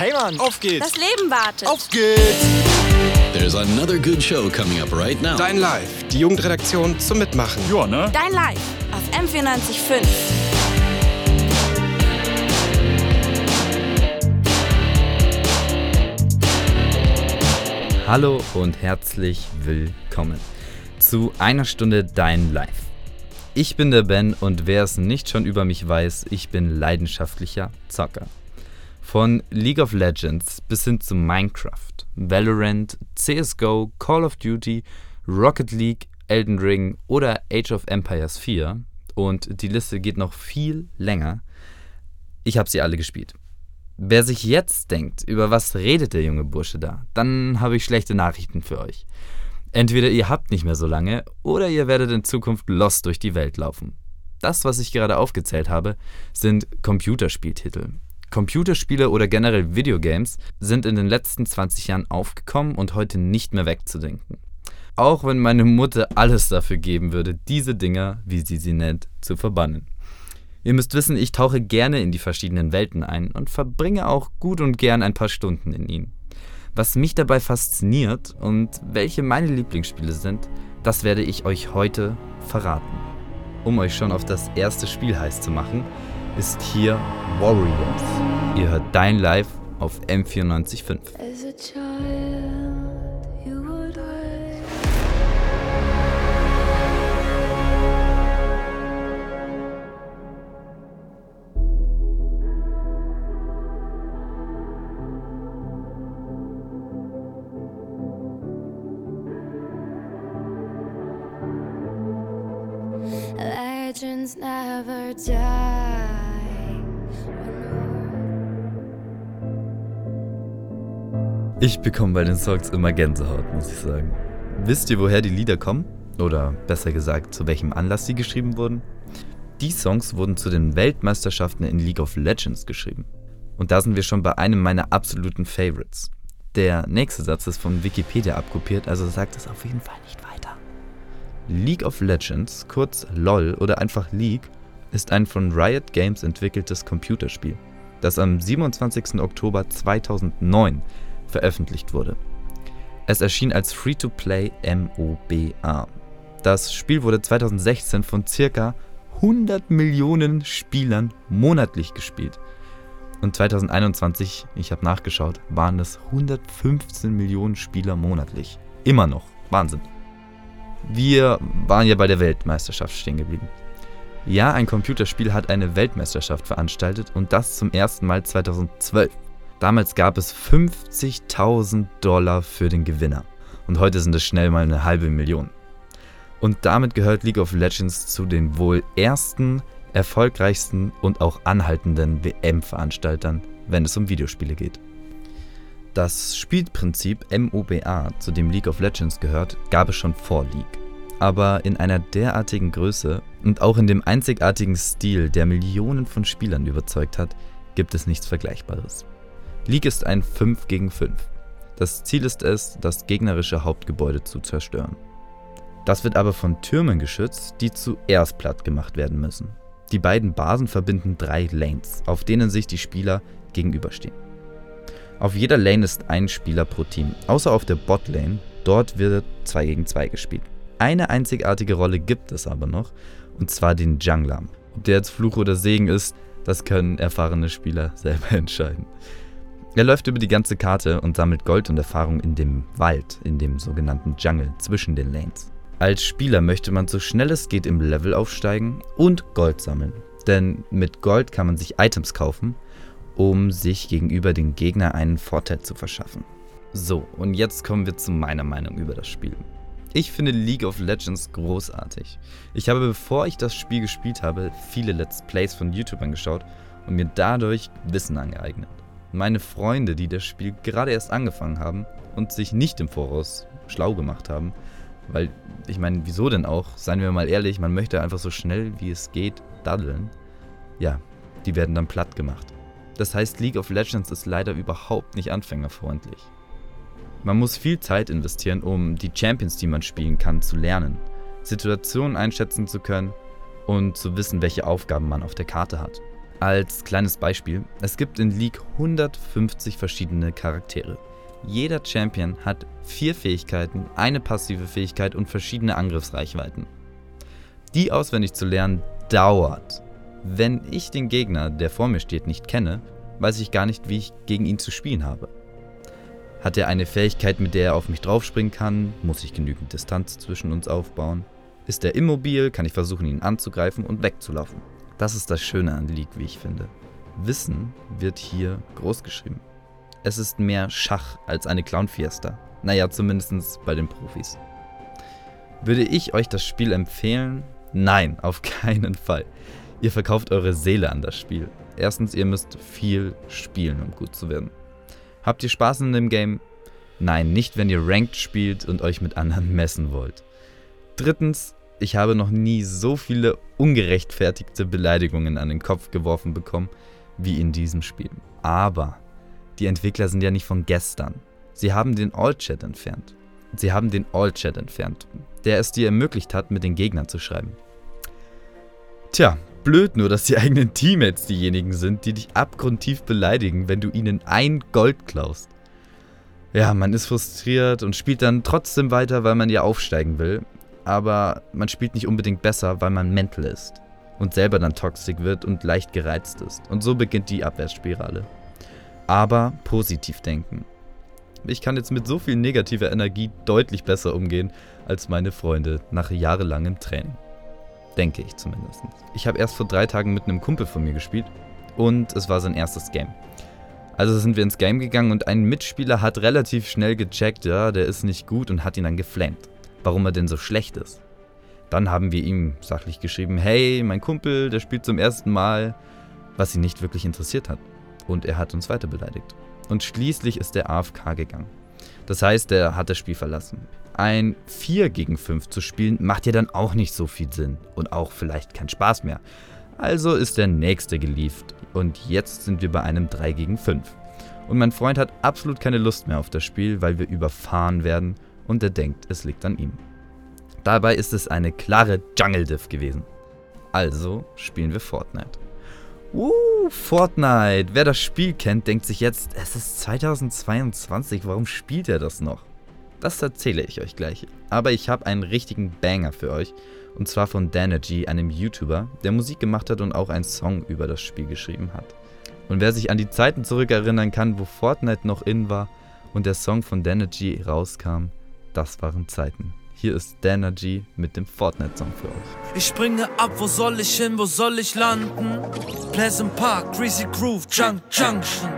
Hey Mann, auf geht's! Das Leben wartet. Auf geht's! There's another good show coming up right now. Dein Live, die Jugendredaktion zum Mitmachen. Ja, ne? Dein Live auf M945. Hallo und herzlich willkommen zu einer Stunde Dein Live. Ich bin der Ben und wer es nicht schon über mich weiß, ich bin leidenschaftlicher Zocker. Von League of Legends bis hin zu Minecraft, Valorant, CSGO, Call of Duty, Rocket League, Elden Ring oder Age of Empires 4 und die Liste geht noch viel länger. Ich habe sie alle gespielt. Wer sich jetzt denkt, über was redet der junge Bursche da, dann habe ich schlechte Nachrichten für euch. Entweder ihr habt nicht mehr so lange oder ihr werdet in Zukunft lost durch die Welt laufen. Das, was ich gerade aufgezählt habe, sind Computerspieltitel. Computerspiele oder generell Videogames sind in den letzten 20 Jahren aufgekommen und heute nicht mehr wegzudenken. Auch wenn meine Mutter alles dafür geben würde, diese Dinger, wie sie sie nennt, zu verbannen. Ihr müsst wissen, ich tauche gerne in die verschiedenen Welten ein und verbringe auch gut und gern ein paar Stunden in ihnen. Was mich dabei fasziniert und welche meine Lieblingsspiele sind, das werde ich euch heute verraten. Um euch schon auf das erste Spiel heiß zu machen, ist hier Warriors. Ihr hört Dein Live auf M945. As a child, you would wait. Legends never die. Ich bekomme bei den Songs immer Gänsehaut, muss ich sagen. Wisst ihr, woher die Lieder kommen? Oder besser gesagt, zu welchem Anlass sie geschrieben wurden? Die Songs wurden zu den Weltmeisterschaften in League of Legends geschrieben. Und da sind wir schon bei einem meiner absoluten Favorites. Der nächste Satz ist von Wikipedia abkopiert, also sagt es auf jeden Fall nicht weiter. League of Legends, kurz LOL oder einfach League, ist ein von Riot Games entwickeltes Computerspiel, das am 27. Oktober 2009 veröffentlicht wurde. Es erschien als Free-to-Play MOBA. Das Spiel wurde 2016 von circa 100 Millionen Spielern monatlich gespielt. Und 2021, ich habe nachgeschaut, waren es 115 Millionen Spieler monatlich. Immer noch. Wahnsinn. Wir waren ja bei der Weltmeisterschaft stehen geblieben. Ja, ein Computerspiel hat eine Weltmeisterschaft veranstaltet und das zum ersten Mal 2012. Damals gab es 50.000 Dollar für den Gewinner. Und heute sind es schnell mal eine halbe Million. Und damit gehört League of Legends zu den wohl ersten, erfolgreichsten und auch anhaltenden WM-Veranstaltern, wenn es um Videospiele geht. Das Spielprinzip MOBA, zu dem League of Legends gehört, gab es schon vor League. Aber in einer derartigen Größe und auch in dem einzigartigen Stil, der Millionen von Spielern überzeugt hat, gibt es nichts Vergleichbares. League ist ein 5 gegen 5. Das Ziel ist es, das gegnerische Hauptgebäude zu zerstören. Das wird aber von Türmen geschützt, die zuerst platt gemacht werden müssen. Die beiden Basen verbinden drei Lanes, auf denen sich die Spieler gegenüberstehen. Auf jeder Lane ist ein Spieler pro Team, außer auf der Bot-Lane. Dort wird 2 gegen 2 gespielt. Eine einzigartige Rolle gibt es aber noch, und zwar den Jungler. Ob der jetzt Fluch oder Segen ist, das können erfahrene Spieler selber entscheiden. Er läuft über die ganze Karte und sammelt Gold und Erfahrung in dem Wald, in dem sogenannten Jungle zwischen den Lanes. Als Spieler möchte man so schnell es geht im Level aufsteigen und Gold sammeln. Denn mit Gold kann man sich Items kaufen, um sich gegenüber den Gegner einen Vorteil zu verschaffen. So, und jetzt kommen wir zu meiner Meinung über das Spiel. Ich finde League of Legends großartig. Ich habe, bevor ich das Spiel gespielt habe, viele Let's Plays von YouTubern geschaut und mir dadurch Wissen angeeignet. Meine Freunde, die das Spiel gerade erst angefangen haben und sich nicht im Voraus schlau gemacht haben, weil ich meine, wieso denn auch? Seien wir mal ehrlich, man möchte einfach so schnell wie es geht daddeln. Ja, die werden dann platt gemacht. Das heißt, League of Legends ist leider überhaupt nicht anfängerfreundlich. Man muss viel Zeit investieren, um die Champions, die man spielen kann, zu lernen, Situationen einschätzen zu können und zu wissen, welche Aufgaben man auf der Karte hat. Als kleines Beispiel, es gibt in League 150 verschiedene Charaktere. Jeder Champion hat vier Fähigkeiten, eine passive Fähigkeit und verschiedene Angriffsreichweiten. Die auswendig zu lernen dauert. Wenn ich den Gegner, der vor mir steht, nicht kenne, weiß ich gar nicht, wie ich gegen ihn zu spielen habe. Hat er eine Fähigkeit, mit der er auf mich draufspringen kann? Muss ich genügend Distanz zwischen uns aufbauen? Ist er immobil? Kann ich versuchen, ihn anzugreifen und wegzulaufen? Das ist das Schöne an League, wie ich finde. Wissen wird hier groß geschrieben. Es ist mehr Schach als eine Clown-Fiesta. Naja, zumindest bei den Profis. Würde ich euch das Spiel empfehlen? Nein, auf keinen Fall. Ihr verkauft eure Seele an das Spiel. Erstens, ihr müsst viel spielen, um gut zu werden. Habt ihr Spaß in dem Game? Nein, nicht wenn ihr Ranked spielt und euch mit anderen messen wollt. Drittens, ich habe noch nie so viele ungerechtfertigte Beleidigungen an den Kopf geworfen bekommen wie in diesem Spiel. Aber die Entwickler sind ja nicht von gestern. Sie haben den All-Chat entfernt. Sie haben den All-Chat entfernt, der es dir ermöglicht hat, mit den Gegnern zu schreiben. Tja, blöd nur, dass die eigenen Teammates diejenigen sind, die dich abgrundtief beleidigen, wenn du ihnen ein Gold klaust. Ja, man ist frustriert und spielt dann trotzdem weiter, weil man ja aufsteigen will. Aber man spielt nicht unbedingt besser, weil man mental ist. Und selber dann toxisch wird und leicht gereizt ist. Und so beginnt die Abwärtsspirale. Aber positiv denken. Ich kann jetzt mit so viel negativer Energie deutlich besser umgehen als meine Freunde nach jahrelangem Training. Denke ich zumindest. Ich habe erst vor drei Tagen mit einem Kumpel von mir gespielt und es war sein erstes Game. Also sind wir ins Game gegangen und ein Mitspieler hat relativ schnell gecheckt, ja, der ist nicht gut und hat ihn dann geflamed, warum er denn so schlecht ist. Dann haben wir ihm sachlich geschrieben, hey, mein Kumpel, der spielt zum ersten Mal, was ihn nicht wirklich interessiert hat. Und er hat uns weiter beleidigt. Und schließlich ist er AFK gegangen. Das heißt, er hat das Spiel verlassen. Ein 4 gegen 5 zu spielen macht ja dann auch nicht so viel Sinn und auch vielleicht keinen Spaß mehr. Also ist der nächste geliefert und jetzt sind wir bei einem 3 gegen 5. Und mein Freund hat absolut keine Lust mehr auf das Spiel, weil wir überfahren werden und er denkt, es liegt an ihm. Dabei ist es eine klare Jungle Diff gewesen. Also spielen wir Fortnite. Uh, Fortnite. Wer das Spiel kennt, denkt sich jetzt, es ist 2022, warum spielt er das noch? Das erzähle ich euch gleich. Aber ich habe einen richtigen Banger für euch. Und zwar von Danergy, einem YouTuber, der Musik gemacht hat und auch einen Song über das Spiel geschrieben hat. Und wer sich an die Zeiten zurückerinnern kann, wo Fortnite noch in war und der Song von Danergy rauskam, das waren Zeiten. Hier ist Danergy mit dem Fortnite-Song für euch. Ich springe ab, wo soll ich hin, wo soll ich landen? Pleasant Park, Greasy Groove, Junk Junction.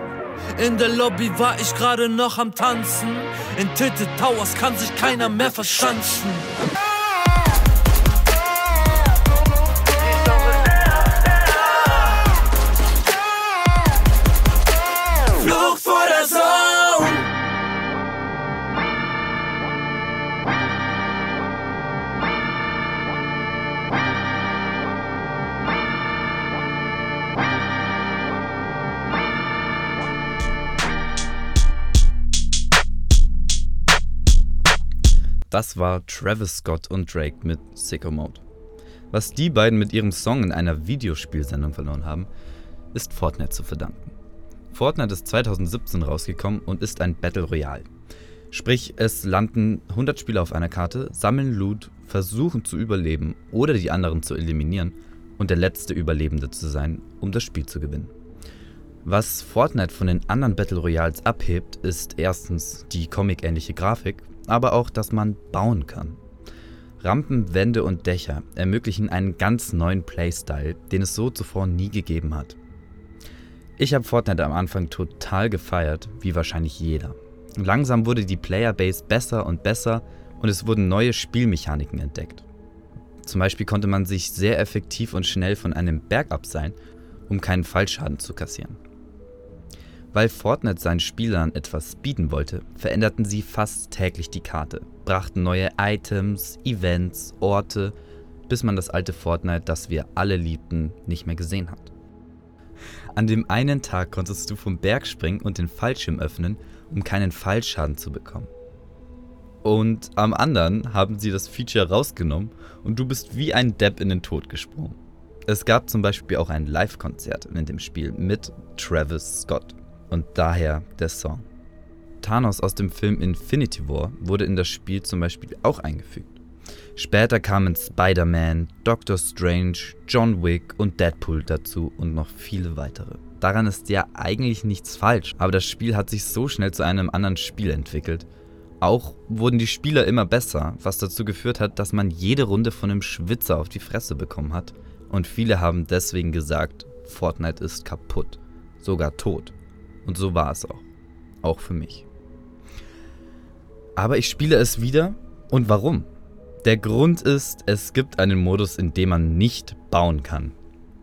In der Lobby war ich gerade noch am Tanzen. In Tilted Towers kann sich keiner mehr verschanzen. Das war Travis Scott und Drake mit Sicko Mode. Was die beiden mit ihrem Song in einer Videospielsendung verloren haben, ist Fortnite zu verdanken. Fortnite ist 2017 rausgekommen und ist ein Battle Royale. Sprich, es landen 100 Spieler auf einer Karte, sammeln Loot, versuchen zu überleben oder die anderen zu eliminieren und der letzte Überlebende zu sein, um das Spiel zu gewinnen. Was Fortnite von den anderen Battle Royals abhebt, ist erstens die comic-ähnliche Grafik, aber auch, dass man bauen kann. Rampen, Wände und Dächer ermöglichen einen ganz neuen Playstyle, den es so zuvor nie gegeben hat. Ich habe Fortnite am Anfang total gefeiert, wie wahrscheinlich jeder. Langsam wurde die Playerbase besser und besser und es wurden neue Spielmechaniken entdeckt. Zum Beispiel konnte man sich sehr effektiv und schnell von einem Berg abseilen, um keinen Fallschaden zu kassieren. Weil Fortnite seinen Spielern etwas bieten wollte, veränderten sie fast täglich die Karte, brachten neue Items, Events, Orte, bis man das alte Fortnite, das wir alle liebten, nicht mehr gesehen hat. An dem einen Tag konntest du vom Berg springen und den Fallschirm öffnen, um keinen Fallschaden zu bekommen. Und am anderen haben sie das Feature rausgenommen und du bist wie ein Depp in den Tod gesprungen. Es gab zum Beispiel auch ein Live-Konzert in dem Spiel mit Travis Scott und daher der Song. Thanos aus dem Film Infinity War wurde in das Spiel zum Beispiel auch eingefügt. Später kamen Spider-Man, Doctor Strange, John Wick und Deadpool dazu und noch viele weitere. Daran ist ja eigentlich nichts falsch, aber das Spiel hat sich so schnell zu einem anderen Spiel entwickelt. Auch wurden die Spieler immer besser, was dazu geführt hat, dass man jede Runde von einem Schwitzer auf die Fresse bekommen hat. Und viele haben deswegen gesagt, Fortnite ist kaputt, sogar tot. Und so war es auch. Auch für mich. Aber ich spiele es wieder. Und warum? Der Grund ist, es gibt einen Modus, in dem man nicht bauen kann.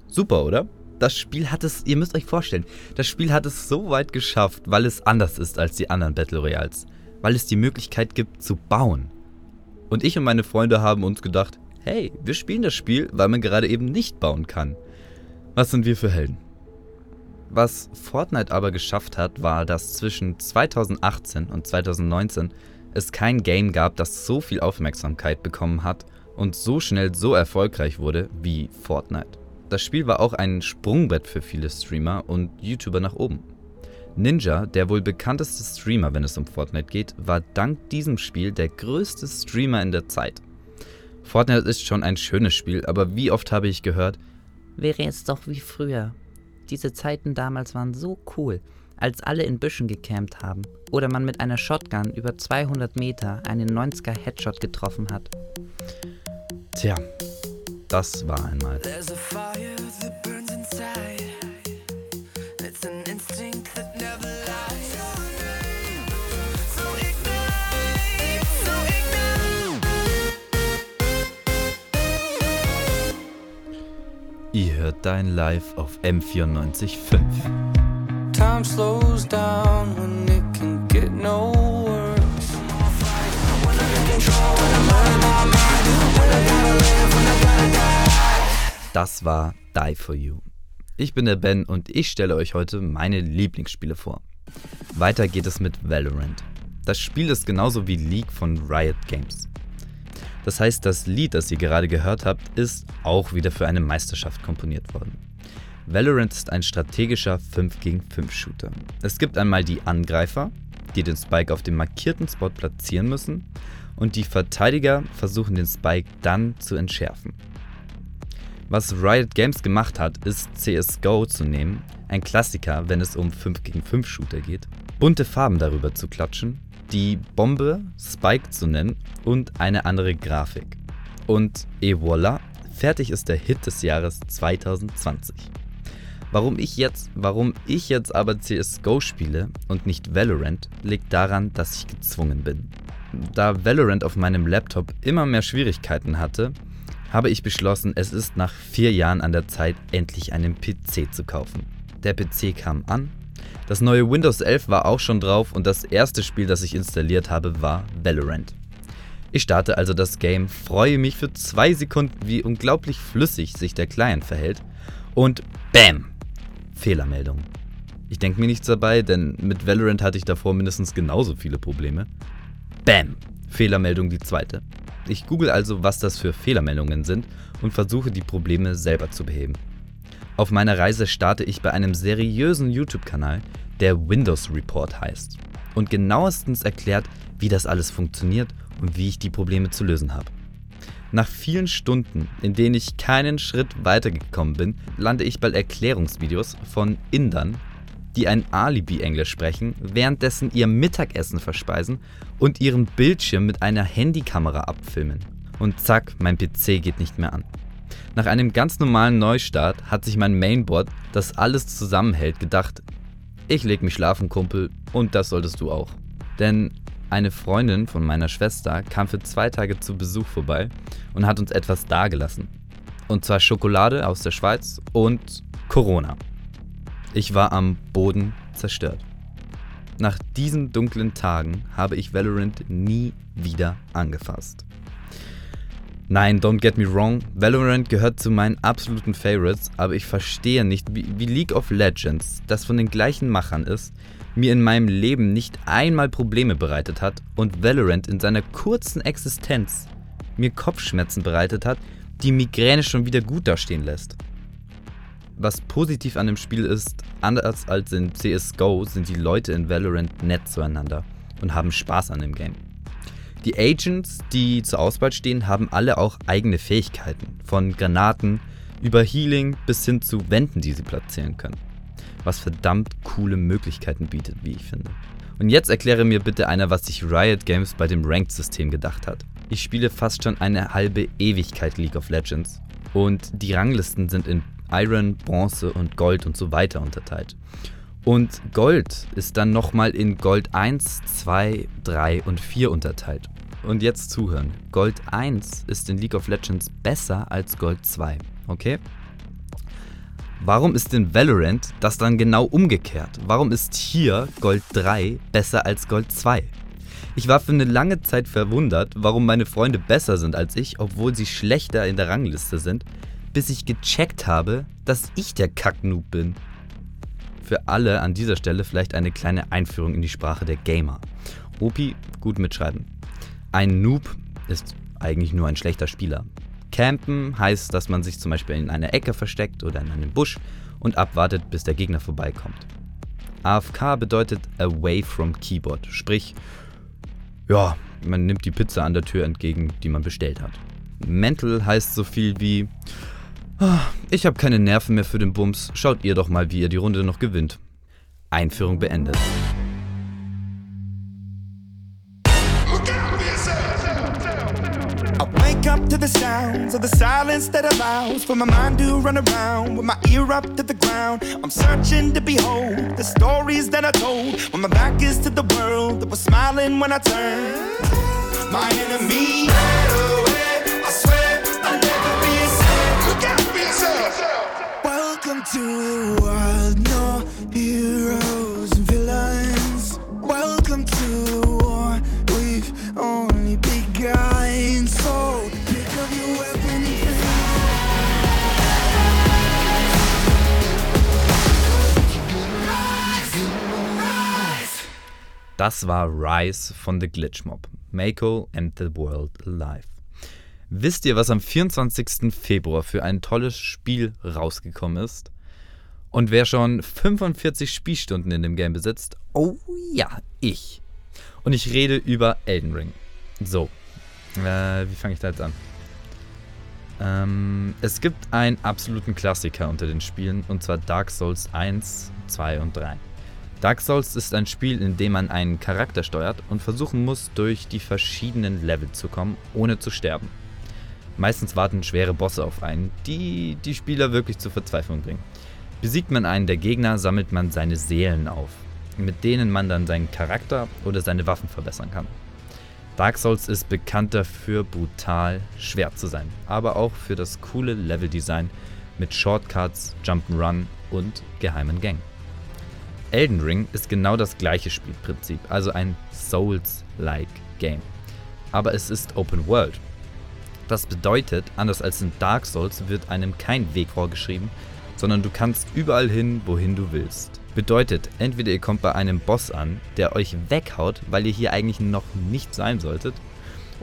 Super, oder? Das Spiel hat es, ihr müsst euch vorstellen, das Spiel hat es so weit geschafft, weil es anders ist als die anderen Battle Royals. Weil es die Möglichkeit gibt zu bauen. Und ich und meine Freunde haben uns gedacht, hey, wir spielen das Spiel, weil man gerade eben nicht bauen kann. Was sind wir für Helden? Was Fortnite aber geschafft hat, war, dass zwischen 2018 und 2019 es kein Game gab, das so viel Aufmerksamkeit bekommen hat und so schnell so erfolgreich wurde wie Fortnite. Das Spiel war auch ein Sprungbrett für viele Streamer und YouTuber nach oben. Ninja, der wohl bekannteste Streamer, wenn es um Fortnite geht, war dank diesem Spiel der größte Streamer in der Zeit. Fortnite ist schon ein schönes Spiel, aber wie oft habe ich gehört, Wäre es doch wie früher. Diese Zeiten damals waren so cool, als alle in Büschen gecampt haben oder man mit einer Shotgun über 200 Meter einen 90er Headshot getroffen hat. tja, das war einmal. There's a fire that burns inside. It's an instinct that hört dein Live auf M94.5. Time slows down when it can get no worse. Das war Die For You. Ich bin der Ben und ich stelle euch heute meine Lieblingsspiele vor. Weiter geht es mit Valorant. Das Spiel ist genauso wie League von Riot Games. Das heißt, das Lied, das ihr gerade gehört habt, ist auch wieder für eine Meisterschaft komponiert worden. Valorant ist ein strategischer 5 gegen 5 Shooter. Es gibt einmal die Angreifer, die den Spike auf dem markierten Spot platzieren müssen und die Verteidiger versuchen den Spike dann zu entschärfen. Was Riot Games gemacht hat, ist CSGO zu nehmen, ein Klassiker, wenn es um 5 gegen 5 Shooter geht, bunte Farben darüber zu klatschen, die Bombe Spike zu nennen und eine andere Grafik. Und et voilà, fertig ist der Hit des Jahres 2020. Warum ich jetzt, warum ich jetzt aber CSGO spiele und nicht Valorant, liegt daran, dass ich gezwungen bin. Da Valorant auf meinem Laptop immer mehr Schwierigkeiten hatte, habe ich beschlossen, es ist nach vier Jahren an der Zeit, endlich einen PC zu kaufen. Der PC kam an, das neue Windows 11 war auch schon drauf und das erste Spiel, das ich installiert habe, war Valorant. Ich starte also das Game, freue mich für zwei Sekunden, wie unglaublich flüssig sich der Client verhält und BAM! Fehlermeldung. Ich denke mir nichts dabei, denn mit Valorant hatte ich davor mindestens genauso viele Probleme. BAM! Fehlermeldung die zweite. Ich google also, was das für Fehlermeldungen sind und versuche die Probleme selber zu beheben. Auf meiner Reise starte ich bei einem seriösen YouTube-Kanal, der Windows Report heißt und genauestens erklärt, wie das alles funktioniert und wie ich die Probleme zu lösen habe. Nach vielen Stunden, in denen ich keinen Schritt weitergekommen bin, lande ich bei Erklärungsvideos von Indern, die ein Alibi-Englisch sprechen, währenddessen ihr Mittagessen verspeisen und ihren Bildschirm mit einer Handykamera abfilmen. Und zack, mein PC geht nicht mehr an. Nach einem ganz normalen Neustart hat sich mein Mainboard, das alles zusammenhält, gedacht, ich leg mich schlafen, Kumpel, und das solltest du auch. Denn eine Freundin von meiner Schwester kam für zwei Tage zu Besuch vorbei und hat uns etwas dagelassen. Und zwar Schokolade aus der Schweiz und Corona. Ich war am Boden zerstört. Nach diesen dunklen Tagen habe ich Valorant nie wieder angefasst. Nein, don't get me wrong, Valorant gehört zu meinen absoluten Favorites, aber ich verstehe nicht, wie, wie League of Legends, das von den gleichen Machern ist, mir in meinem Leben nicht einmal Probleme bereitet hat und Valorant in seiner kurzen Existenz mir Kopfschmerzen bereitet hat, die Migräne schon wieder gut dastehen lässt. Was positiv an dem Spiel ist, anders als in CSGO sind die Leute in Valorant nett zueinander und haben Spaß an dem Game. Die Agents, die zur Auswahl stehen, haben alle auch eigene Fähigkeiten, von Granaten über Healing bis hin zu Wänden, die sie platzieren können. Was verdammt coole Möglichkeiten bietet, wie ich finde. Und jetzt erkläre mir bitte einer, was sich Riot Games bei dem Ranked-System gedacht hat. Ich spiele fast schon eine halbe Ewigkeit League of Legends und die Ranglisten sind in Iron, Bronze und Gold und so weiter unterteilt. Und Gold ist dann nochmal in Gold 1, 2, 3 und 4 unterteilt. Und jetzt zuhören. Gold 1 ist in League of Legends besser als Gold 2, okay? Warum ist in Valorant das dann genau umgekehrt? Warum ist hier Gold 3 besser als Gold 2? Ich war für eine lange Zeit verwundert, warum meine Freunde besser sind als ich, obwohl sie schlechter in der Rangliste sind, bis ich gecheckt habe, dass ich der Kacknoob bin. Für alle an dieser Stelle vielleicht eine kleine Einführung in die Sprache der Gamer. Opi, gut mitschreiben. Ein Noob ist eigentlich nur ein schlechter Spieler. Campen heißt, dass man sich zum Beispiel in einer Ecke versteckt oder in einem Busch und abwartet, bis der Gegner vorbeikommt. AFK bedeutet away from keyboard, sprich, ja, man nimmt die Pizza an der Tür entgegen, die man bestellt hat. Mental heißt so viel wie, "Ah, ich habe keine Nerven mehr für den Bums, schaut ihr doch mal, wie ihr die Runde noch gewinnt. Einführung beendet. Up to the sounds of the silence that allows for my mind to run around with my ear up to the ground. I'm searching to behold the stories that I told when my back is to the world that was smiling when I turned. My enemy. To the world, no heroes and villains. Welcome to the war, we've only begun. So pick up your weapon Das war Rise von The Glitch Mob. Mako and the World Alive. Wisst ihr, was am 24. Februar für ein tolles Spiel rausgekommen ist? Und wer schon 45 Spielstunden in dem Game besitzt? Oh ja, ich. Und ich rede über Elden Ring. So, äh, wie fange ich da jetzt an? Ähm, es gibt einen absoluten Klassiker unter den Spielen, und zwar Dark Souls 1, 2 und 3. Dark Souls ist ein Spiel, in dem man einen Charakter steuert und versuchen muss, durch die verschiedenen Level zu kommen, ohne zu sterben. Meistens warten schwere Bosse auf einen, die die Spieler wirklich zur Verzweiflung bringen. Besiegt man einen der Gegner, sammelt man seine Seelen auf, mit denen man dann seinen Charakter oder seine Waffen verbessern kann. Dark Souls ist bekannt dafür, brutal schwer zu sein, aber auch für das coole Leveldesign mit Shortcuts, Jump'n'Run und geheimen Gängen. Elden Ring ist genau das gleiche Spielprinzip, also ein Souls-like Game. Aber es ist Open World. Das bedeutet, anders als in Dark Souls wird einem kein Weg vorgeschrieben, sondern du kannst überall hin, wohin du willst. Bedeutet, entweder ihr kommt bei einem Boss an, der euch weghaut, weil ihr hier eigentlich noch nicht sein solltet,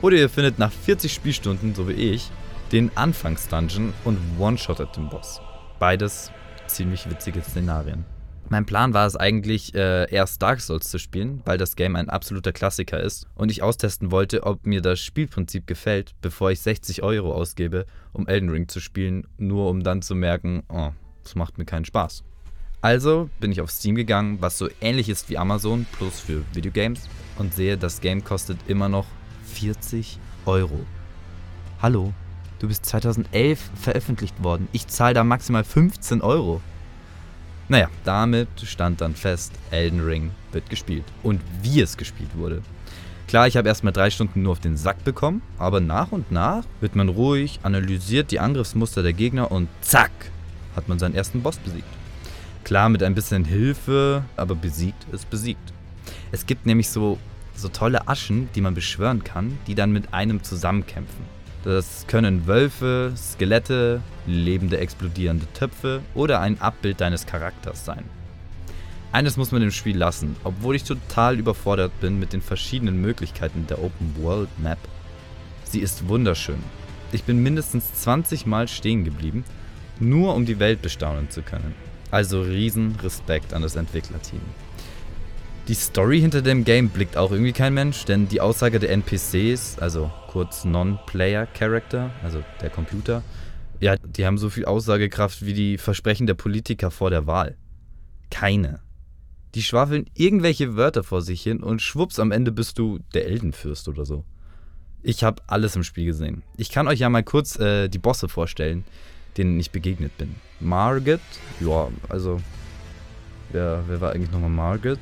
oder ihr findet nach 40 Spielstunden, so wie ich, den Anfangsdungeon und one-shottet den Boss. Beides ziemlich witzige Szenarien. Mein Plan war es eigentlich, äh, erst Dark Souls zu spielen, weil das Game ein absoluter Klassiker ist und ich austesten wollte, ob mir das Spielprinzip gefällt, bevor ich 60 Euro ausgebe, um Elden Ring zu spielen, nur um dann zu merken, oh, das macht mir keinen Spaß. Also bin ich auf Steam gegangen, was so ähnlich ist wie Amazon, plus für Videogames, und sehe, das Game kostet immer noch 40 Euro. Hallo, du bist 2011 veröffentlicht worden. Ich zahle da maximal 15 Euro. Naja, damit stand dann fest, Elden Ring wird gespielt. Und wie es gespielt wurde. Klar, ich habe erstmal drei Stunden nur auf den Sack bekommen, aber nach und nach wird man ruhig, analysiert die Angriffsmuster der Gegner und zack, hat man seinen ersten Boss besiegt. Klar, mit ein bisschen Hilfe, aber besiegt ist besiegt. Es gibt nämlich so, so tolle Aschen, die man beschwören kann, die dann mit einem zusammenkämpfen. Das können Wölfe, Skelette, lebende explodierende Töpfe oder ein Abbild deines Charakters sein. Eines muss man im Spiel lassen, obwohl ich total überfordert bin mit den verschiedenen Möglichkeiten der Open World Map. Sie ist wunderschön. Ich bin mindestens 20 Mal stehen geblieben, nur um die Welt bestaunen zu können. Also riesen Respekt an das Entwicklerteam. Die Story hinter dem Game blickt auch irgendwie kein Mensch, denn die Aussage der NPCs, also kurz Non-Player Character, also der Computer, ja, die haben so viel Aussagekraft wie die Versprechen der Politiker vor der Wahl. Keine. Die schwafeln irgendwelche Wörter vor sich hin und schwupps am Ende bist du der Eldenfürst oder so. Ich habe alles im Spiel gesehen. Ich kann euch ja mal kurz äh, die Bosse vorstellen, denen ich begegnet bin. Margit, ja, also wer, wer war eigentlich nochmal Margit?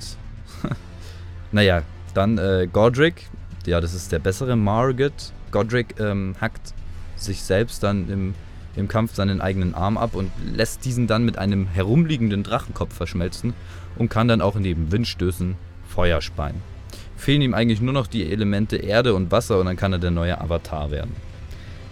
naja, dann äh, Godric. Ja, das ist der bessere Margit. Godric ähm, hackt sich selbst dann im, im Kampf seinen eigenen Arm ab und lässt diesen dann mit einem herumliegenden Drachenkopf verschmelzen und kann dann auch neben Windstößen Feuer speien. Fehlen ihm eigentlich nur noch die Elemente Erde und Wasser und dann kann er der neue Avatar werden.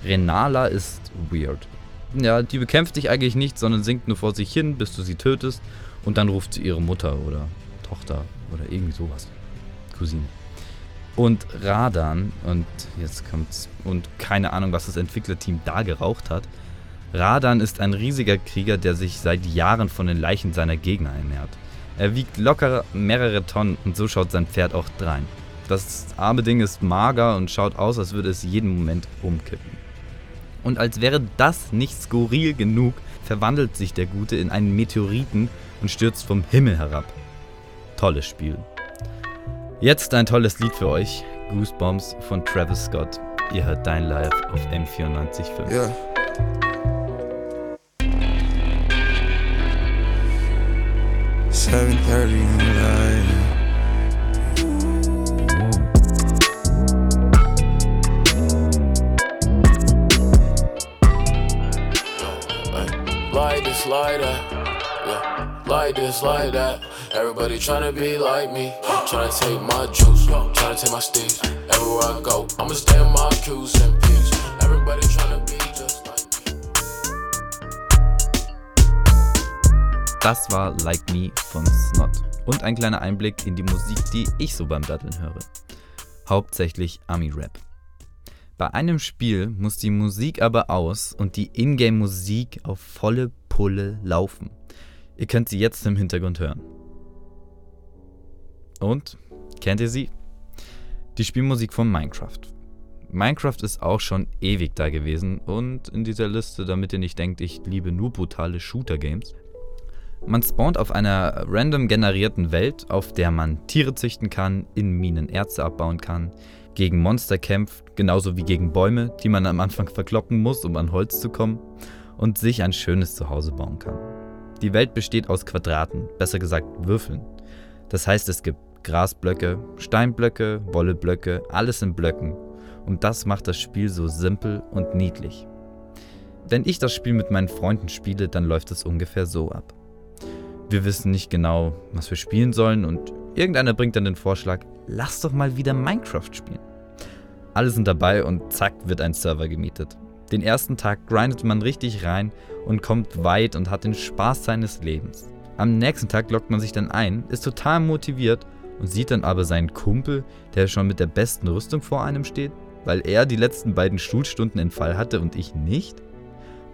Renala ist weird. Ja, die bekämpft dich eigentlich nicht, sondern sinkt nur vor sich hin, bis du sie tötest und dann ruft sie ihre Mutter oder Tochter oder irgendwie sowas. Cousine. Und Radan, und jetzt kommt's, und keine Ahnung, was das Entwicklerteam da geraucht hat. Radan ist ein riesiger Krieger, der sich seit Jahren von den Leichen seiner Gegner ernährt. Er wiegt locker mehrere Tonnen und so schaut sein Pferd auch drein. Das arme Ding ist mager und schaut aus, als würde es jeden Moment umkippen. Und als wäre das nicht skurril genug, verwandelt sich der Gute in einen Meteoriten und stürzt vom Himmel herab. Tolles Spiel. Jetzt ein tolles Lied für euch. Goosebumps von Travis Scott. Ihr hört Dein Live auf M94.5. Yeah. Seven thirty in the light. This, like that. Yeah, like this, like that. Everybody tryna be like me. Tryna take my juice. Tryna take my steez. Everywhere I go, I'ma stay my cues and peace. Everybody tryna be just like me. Das war Like Me von Snot. Und ein kleiner Einblick in die Musik, die ich so beim Datteln höre. Hauptsächlich Ami-Rap. Bei einem Spiel muss die Musik aber aus und die Ingame-Musik auf volle Pulle laufen. Ihr könnt sie jetzt im Hintergrund hören. Und? Kennt ihr sie? Die Spielmusik von Minecraft. Minecraft ist auch schon ewig da gewesen und in dieser Liste, damit ihr nicht denkt, ich liebe nur brutale Shooter-Games. Man spawnt auf einer random generierten Welt, auf der man Tiere züchten kann, in Minen Erze abbauen kann, gegen Monster kämpft, genauso wie gegen Bäume, die man am Anfang verkloppen muss, um an Holz zu kommen, und sich ein schönes Zuhause bauen kann. Die Welt besteht aus Quadraten, besser gesagt Würfeln. Das heißt, es gibt Grasblöcke, Steinblöcke, Wolleblöcke, alles in Blöcken. Und das macht das Spiel so simpel und niedlich. Wenn ich das Spiel mit meinen Freunden spiele, dann läuft es ungefähr so ab. Wir wissen nicht genau, was wir spielen sollen und irgendeiner bringt dann den Vorschlag, lass doch mal wieder Minecraft spielen. Alle sind dabei und zack wird ein Server gemietet. Den ersten Tag grindet man richtig rein und kommt weit und hat den Spaß seines Lebens. Am nächsten Tag lockt man sich dann ein, ist total motiviert und sieht dann aber seinen Kumpel, der schon mit der besten Rüstung vor einem steht, weil er die letzten beiden Schulstunden in Fall hatte und ich nicht.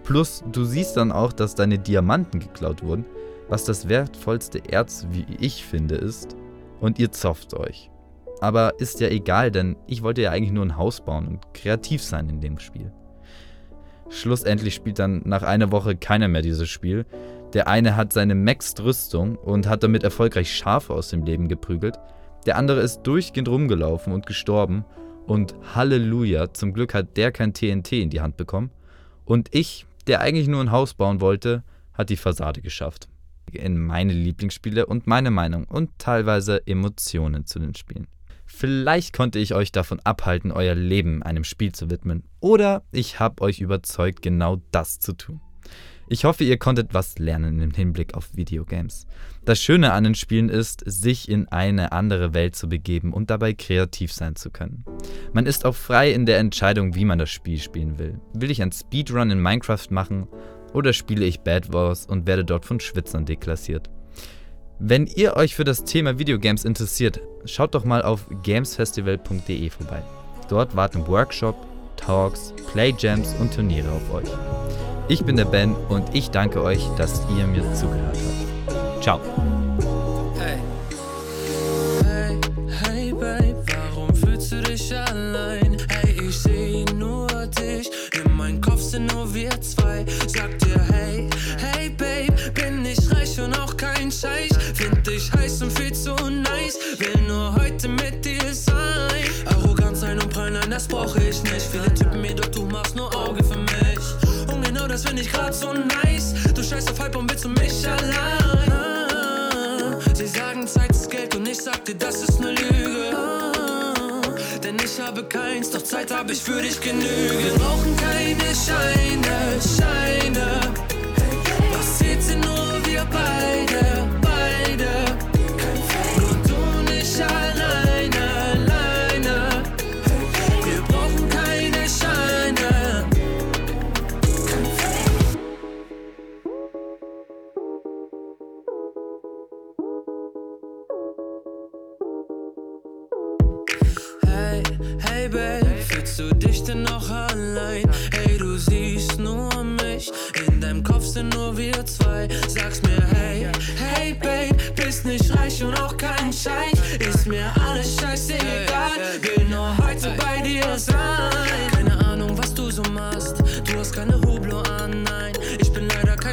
Plus, du siehst dann auch, dass deine Diamanten geklaut wurden, was das wertvollste Erz, wie ich finde, ist, und ihr zofft euch. Aber ist ja egal, denn ich wollte ja eigentlich nur ein Haus bauen und kreativ sein in dem Spiel. Schlussendlich spielt dann nach einer Woche keiner mehr dieses Spiel. Der eine hat seine Maxed-Rüstung und hat damit erfolgreich Schafe aus dem Leben geprügelt. Der andere ist durchgehend rumgelaufen und gestorben. Und Halleluja, zum Glück hat der kein TNT in die Hand bekommen. Und ich, der eigentlich nur ein Haus bauen wollte, hat die Fassade geschafft. In meine Lieblingsspiele und meine Meinung und teilweise Emotionen zu den Spielen. Vielleicht konnte ich euch davon abhalten, euer Leben einem Spiel zu widmen. Oder ich habe euch überzeugt, genau das zu tun. Ich hoffe, ihr konntet was lernen im Hinblick auf Videogames. Das Schöne an den Spielen ist, sich in eine andere Welt zu begeben und dabei kreativ sein zu können. Man ist auch frei in der Entscheidung, wie man das Spiel spielen will. Will ich ein Speedrun in Minecraft machen oder spiele ich Bad Wars und werde dort von Schwitzern deklassiert? Wenn ihr euch für das Thema Videogames interessiert, schaut doch mal auf gamesfestival.de vorbei. Dort warten Workshop, Talks, Playjams und Turniere auf euch. Ich bin der Ben und ich danke euch, dass ihr mir zugehört habt. Ciao. Das brauch ich nicht. Viele Typen mir, doch du machst nur Auge für mich. Und genau das find ich grad so nice. Du scheißt auf Hype und willst um mich allein. Ah, Sie sagen, Zeit ist Geld und ich sag dir, das ist ne Lüge. Ah, Denn ich habe keins, doch Zeit habe ich für dich genügend. Wir brauchen keine Scheine, Scheine. Was zählt sind nur wir beide.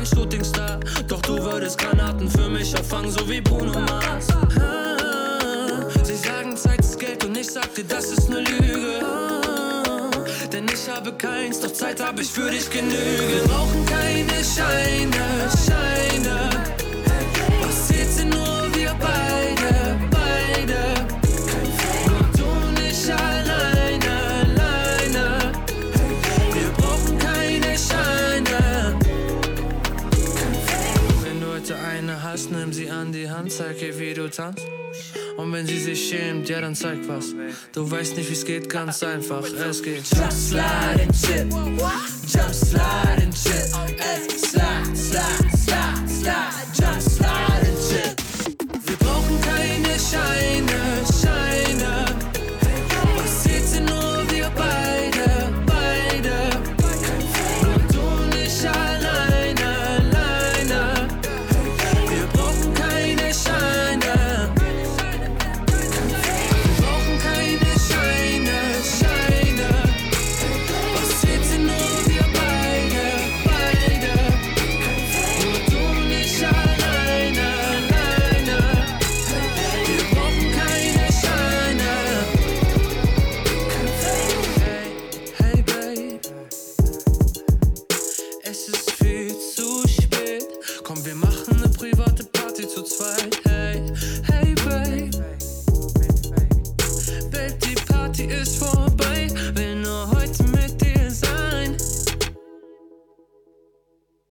Shootingstar, doch du würdest Granaten für mich auffangen, so wie Bruno Mars. Ah, Sie sagen, Zeit ist Geld und ich sag dir, das ist ne Lüge. Ah, Denn ich habe keins, doch Zeit habe ich für dich genügend. Wir brauchen keine Scheine, Scheine. Tanzt. Und wenn sie sich schämt, ja, dann zeig was. Du weißt nicht, wie's geht, ganz einfach. Es geht. Jump, slide and chip. Jump, slide and chip. Slide, slide, slide,